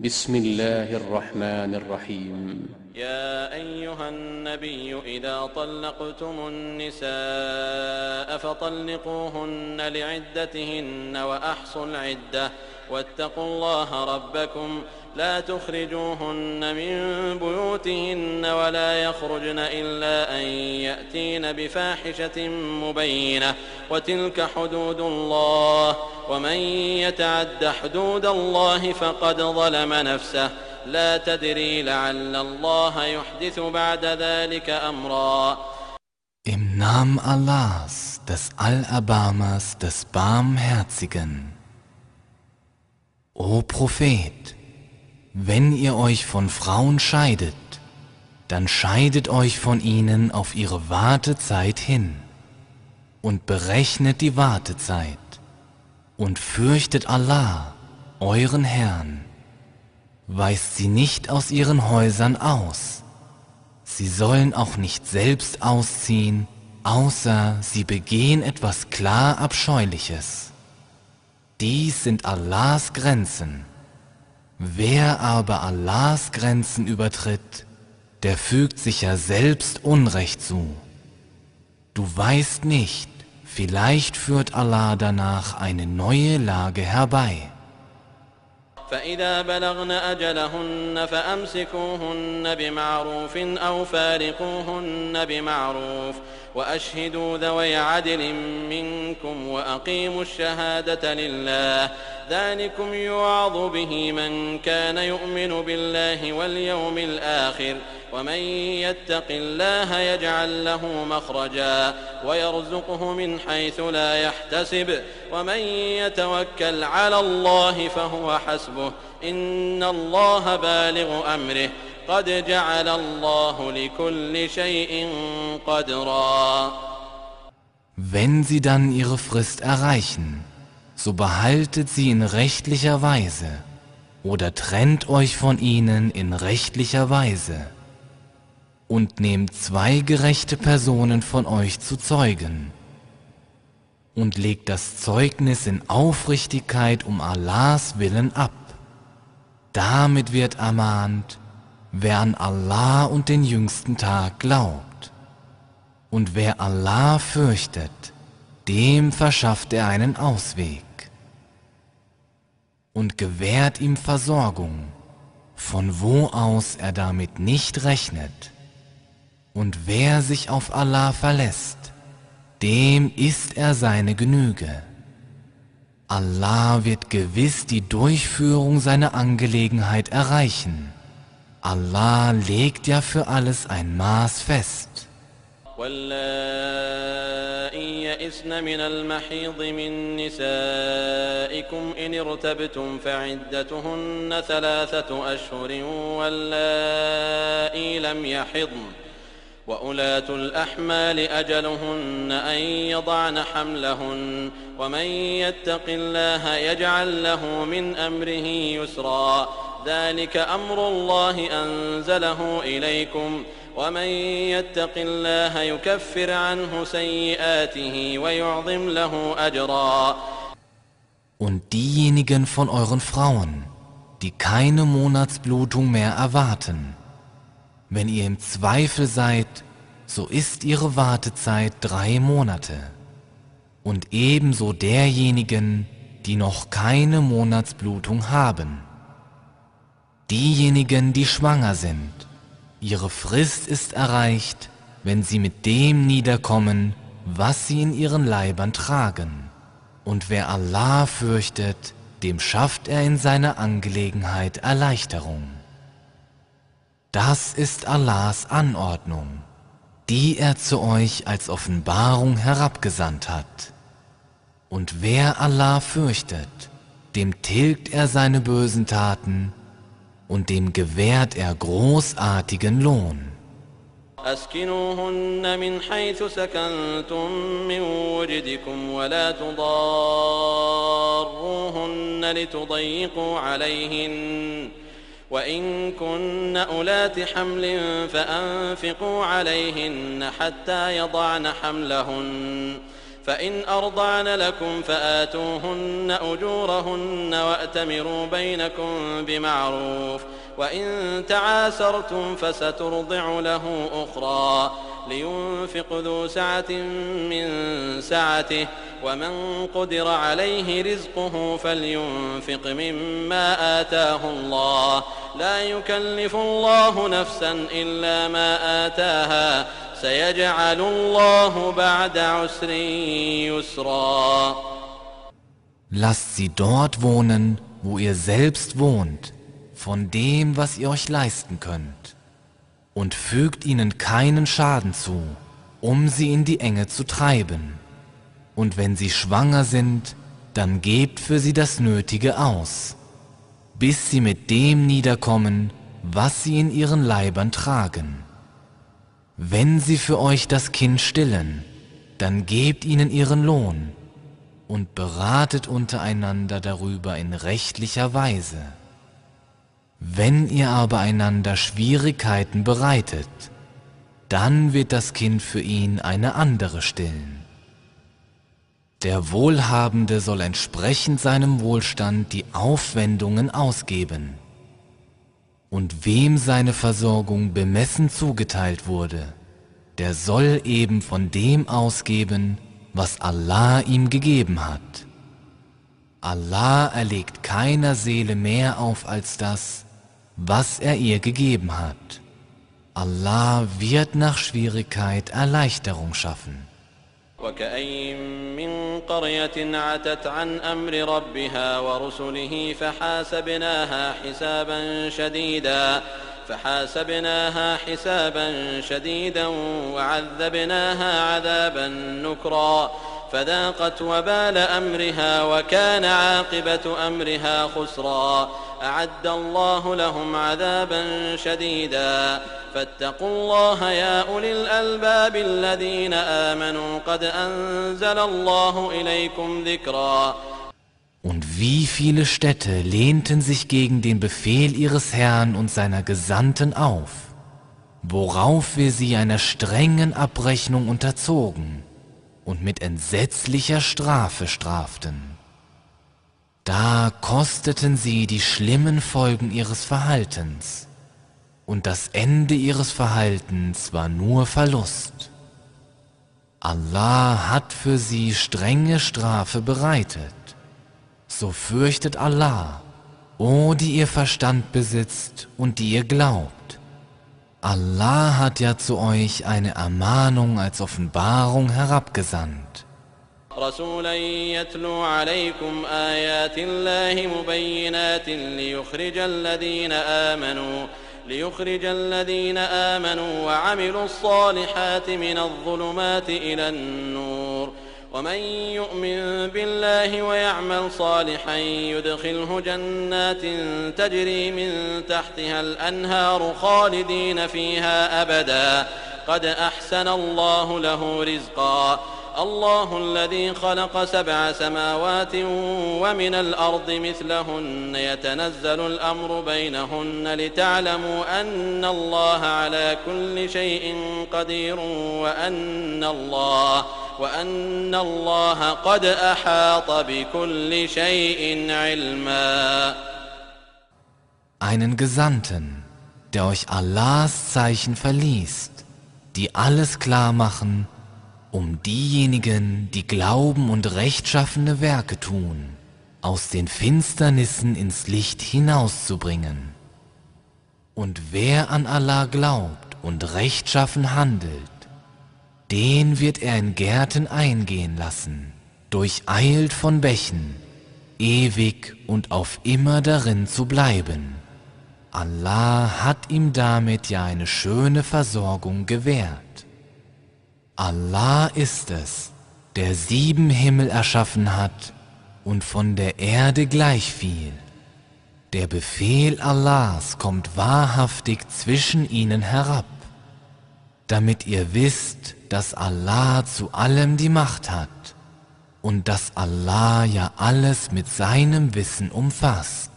بسم الله الرحمن الرحيم. يا أيها النبي إذا طلقتم النساء فطلقوهن لعدتهن وأحصوا العدة. واتقوا الله ربكم. لا تخرجوهن من بيوتهن ولا يخرجن إلا أن يأتين بفاحشة مبينة. وتلك حدود الله. ومن يتعد حدود الله فقد ظلم نفسه. لا تدري لعل الله يحدث بعد ذلك أمرا. Im Namen Allahs, des Allerbarmers, des Barmherzigen. O Prophet, wenn ihr euch von Frauen scheidet, dann scheidet euch von ihnen auf ihre Wartezeit hin und berechnet die Wartezeit und fürchtet Allah, euren Herrn. Weist sie nicht aus ihren Häusern aus. Sie sollen auch nicht selbst ausziehen, außer sie begehen etwas klar Abscheuliches. Dies sind Allahs Grenzen. Wer aber Allahs Grenzen übertritt, der fügt sich ja selbst Unrecht zu. Du weißt nicht, vielleicht führt Allah danach eine neue Lage herbei. فإذا بلغن أجلهن فأمسكوهن بمعروف أو فارقوهن بمعروف وأشهدوا ذوي عدل منكم وأقيموا الشهادة لله. ذلكم يوعظ به من كان يؤمن بالله واليوم الآخر. ومن يتق الله يجعل له مخرجا ويرزقه من حيث لا يحتسب ومن يتوكل على الله فهو حسبه إن الله بالغ أمره قد جعل الله لكل شيء قدرا Wenn sie dann ihre Frist erreichen, so behaltet sie in rechtlicher Weise oder trennt euch von ihnen in rechtlicher Weise und nehmt zwei gerechte Personen von euch zu Zeugen und legt das Zeugnis in Aufrichtigkeit um Allahs Willen ab. Damit wird ermahnt, wer an Allah und den jüngsten Tag glaubt. Und wer Allah fürchtet, dem verschafft er einen Ausweg und gewährt ihm Versorgung, von wo aus er damit nicht rechnet. Und wer sich auf Allah verlässt, dem ist er seine Genüge. Allah wird gewiss die Durchführung seiner Angelegenheit erreichen. Allah legt ja für alles ein Maß fest. واللائي يئسن من المحيض من نسائكم إن ارتبتم فعدتهن ثلاثة أشهر واللائي لم يحضن وأولاة الأحمال أجلهن أن يضعن حملهن ومن يتق الله يجعل له من أمره يسرا. ذلك أمر الله أنزله إليكم. ومن يتق الله يكفر عنه سيئاته ويعظم له أجرا. Und diejenigen von euren Frauen, die keine Monatsblutung mehr erwarten, wenn ihr im Zweifel seid, so ist ihre Wartezeit drei Monate. Und ebenso derjenigen, die noch keine Monatsblutung haben. Diejenigen, die schwanger sind, ihre Frist ist erreicht, wenn sie mit dem niederkommen, was sie in ihren Leibern tragen. Und wer Allah fürchtet, dem schafft er in seiner Angelegenheit Erleichterung. Das ist Allahs Anordnung, die er zu euch als Offenbarung herabgesandt hat. Und wer Allah fürchtet, dem tilgt er seine bösen Taten und dem gewährt er großartigen Lohn. أسكنوهن من حيث سكنتم من وجدكم ولا تضاروهن لتضيقوا عليهن وإن كن أولات حمل فأنفقوا عليهن حتى يضعن حملهن. فإن أرضعن لكم فآتوهن أجورهن وأتمروا بينكم بمعروف. وإن تعاسرتم فسترضع له أخرى لينفق ذو سعة من سعته. ومن قدر عليه رزقه فلينفق مما آتاه الله لا يكلف الله نفسا إلا ما آتاها سيجعل الله بعد عسر يسرا Lasst sie dort wohnen, wo ihr selbst wohnt, von dem, was ihr euch leisten könnt, und fügt ihnen keinen Schaden zu, um sie in die Enge zu treiben. Und wenn sie schwanger sind, dann gebt für sie das Nötige aus, bis sie mit dem niederkommen, was sie in ihren Leibern tragen. Wenn sie für euch das Kind stillen, dann gebt ihnen ihren Lohn und beratet untereinander darüber in rechtlicher Weise. Wenn ihr aber einander Schwierigkeiten bereitet, dann wird das Kind für ihn eine andere stillen. Der Wohlhabende soll entsprechend seinem Wohlstand die Aufwendungen ausgeben und wem seine Versorgung bemessen zugeteilt wurde, der soll eben von dem ausgeben, was Allah ihm gegeben hat. Allah erlegt keiner Seele mehr auf als das, was er ihr gegeben hat. Allah wird nach Schwierigkeit Erleichterung schaffen. وكأين من قرية عتت عن أمر ربها ورسله فحاسبناها حسابا شديدا فحاسبناها حسابا شديدا وعذبناها عذابا نكرا فذاقت وبال أمرها وكان عاقبة أمرها خسرا. أعد الله لهم عذابا شديدا فاتقوا الله يا أولي الألباب الذين آمنوا قد أنزل الله إليكم ذكرا Und wie viele Städte lehnten sich gegen den Befehl ihres Herrn und seiner Gesandten auf, worauf wir sie einer strengen Abrechnung unterzogen und mit entsetzlicher Strafe straften. Da kosteten sie die schlimmen Folgen ihres Verhaltens, und das Ende ihres Verhaltens war nur Verlust. Allah hat für sie strenge Strafe bereitet. So fürchtet Allah, o die ihr Verstand besitzt und die ihr glaubt. Allah hat ja zu euch eine Ermahnung als Offenbarung herabgesandt. رسولا يتلو عليكم آيات الله مبينات ليخرج الذين آمنوا ليخرج الذين آمنوا وعملوا الصالحات من الظلمات إلى النور. ومن يؤمن بالله ويعمل صالحا يدخله جنات تجري من تحتها الأنهار خالدين فيها أبدا. قد أحسن الله له رزقا. الله الذي خلق سبع سماوات ومن الأرض مثلهن. يتنزل الأمر بينهن لتعلموا أن الله على كل شيء قدير وأن الله وأن الله قد أحاط بكل شيء علما. Einen Gesandten, der euch Allahs Zeichen verliest, die alles klar machen, um diejenigen, die glauben und rechtschaffene Werke tun, aus den Finsternissen ins Licht hinauszubringen. Und wer an Allah glaubt und rechtschaffen handelt, den wird er in Gärten eingehen lassen, durcheilt von Bächen, ewig und auf immer darin zu bleiben. Allah hat ihm damit ja eine schöne Versorgung gewährt. Allah ist es, der sieben Himmel erschaffen hat und von der Erde gleich viel. Der Befehl Allahs kommt wahrhaftig zwischen ihnen herab, damit ihr wisst, dass Allah zu allem die Macht hat und dass Allah ja alles mit seinem Wissen umfasst.